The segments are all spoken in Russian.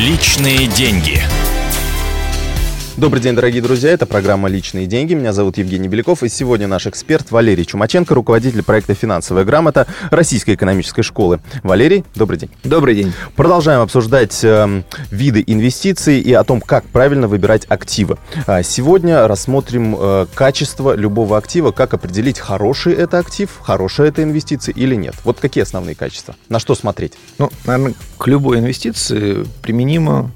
Личные деньги. Добрый день, дорогие друзья. Это программа «Личные деньги». Меня зовут Евгений Беляков. И сегодня наш эксперт Валерий Чумаченко, руководитель проекта «Финансовая грамота» Российской экономической школы. Валерий, добрый день. Добрый день. Продолжаем обсуждать э, виды инвестиций и о том, как правильно выбирать активы. А сегодня рассмотрим э, качество любого актива, как определить, хороший это актив, хорошая это инвестиция или нет. Вот какие основные качества? На что смотреть? Ну, наверное, к любой инвестиции применимо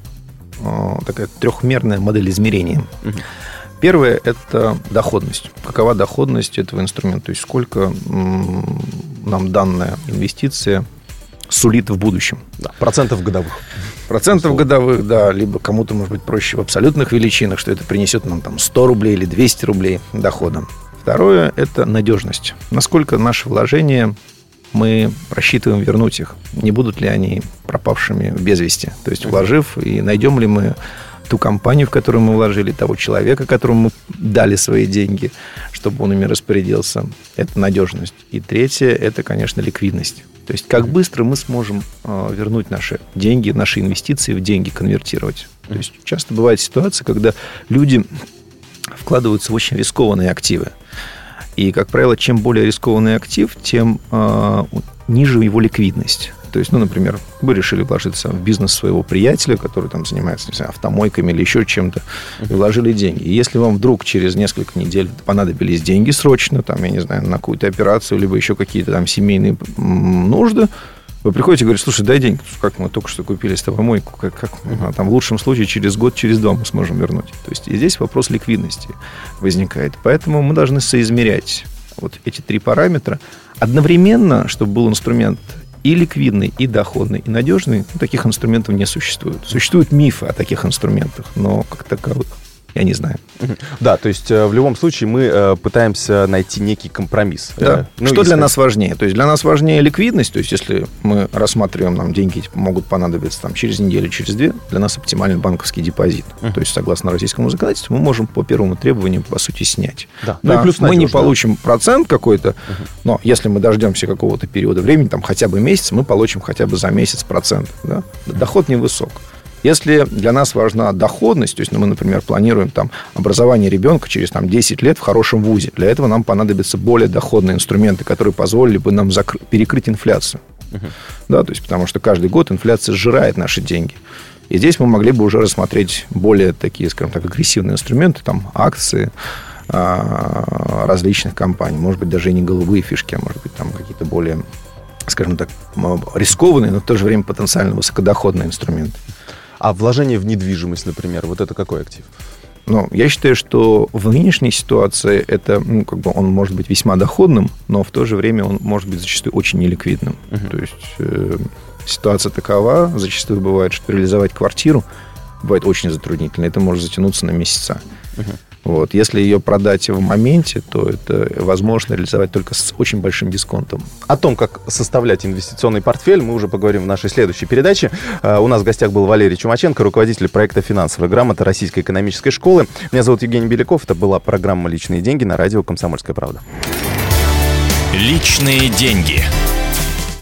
такая трехмерная модель измерения. Угу. Первое – это доходность. Какова доходность этого инструмента? То есть сколько нам данная инвестиция сулит в будущем. Да, процентов годовых. Процентов годовых, да. Либо кому-то, может быть, проще в абсолютных величинах, что это принесет нам там 100 рублей или 200 рублей дохода. Второе – это надежность. Насколько наши вложения мы рассчитываем вернуть их. Не будут ли они пропавшими без вести? То есть, вложив, и найдем ли мы ту компанию, в которую мы вложили, того человека, которому мы дали свои деньги, чтобы он ими распорядился. Это надежность. И третье, это, конечно, ликвидность. То есть, как быстро мы сможем э, вернуть наши деньги, наши инвестиции в деньги конвертировать. То есть, часто бывает ситуация, когда люди вкладываются в очень рискованные активы. И, как правило, чем более рискованный актив, тем э, ниже его ликвидность. То есть, ну, например, вы решили вложиться в бизнес своего приятеля, который там занимается, не знаю, автомойками или еще чем-то, и вложили деньги. И если вам вдруг через несколько недель понадобились деньги срочно, там, я не знаю, на какую-то операцию, либо еще какие-то там семейные нужды, вы приходите и говорите, слушай, дай деньги, как мы только что купили с как, как а там в лучшем случае через год, через два мы сможем вернуть. То есть и здесь вопрос ликвидности возникает. Поэтому мы должны соизмерять вот эти три параметра одновременно, чтобы был инструмент и ликвидный, и доходный, и надежный, ну, таких инструментов не существует. Существуют мифы о таких инструментах, но как таковых я не знаю. Да, то есть э, в любом случае мы э, пытаемся найти некий компромисс. Да. Э, ну, Что для нас важнее? То есть для нас важнее ликвидность, то есть если мы рассматриваем, нам деньги могут понадобиться там, через неделю, через две, для нас оптимальный банковский депозит. Uh-huh. То есть согласно российскому законодательству мы можем по первому требованию, по сути, снять. Да. Да, ну, и плюс мы не получим процент какой-то, uh-huh. но если мы дождемся какого-то периода времени, там хотя бы месяц, мы получим хотя бы за месяц процент. Да? Доход невысок. Если для нас важна доходность, то есть ну, мы, например, планируем там, образование ребенка через там, 10 лет в хорошем вузе, для этого нам понадобятся более доходные инструменты, которые позволили бы нам закр- перекрыть инфляцию. Uh-huh. Да, то есть, потому что каждый год инфляция сжирает наши деньги. И здесь мы могли бы уже рассмотреть более такие, скажем так, агрессивные инструменты, там, акции, а, различных компаний. Может быть, даже и не голубые фишки, а может быть, там какие-то более, скажем так, рискованные, но в то же время потенциально высокодоходные инструменты. А вложение в недвижимость, например, вот это какой актив? Ну, я считаю, что в нынешней ситуации это, ну, как бы он может быть весьма доходным, но в то же время он может быть зачастую очень неликвидным. Uh-huh. То есть э, ситуация такова, зачастую бывает, что реализовать квартиру бывает очень затруднительно. Это может затянуться на месяца. Uh-huh. Вот. Если ее продать в моменте, то это возможно реализовать только с очень большим дисконтом. О том, как составлять инвестиционный портфель, мы уже поговорим в нашей следующей передаче. Uh, у нас в гостях был Валерий Чумаченко, руководитель проекта «Финансовая грамота» Российской экономической школы. Меня зовут Евгений Беляков. Это была программа «Личные деньги» на радио «Комсомольская правда». Личные деньги.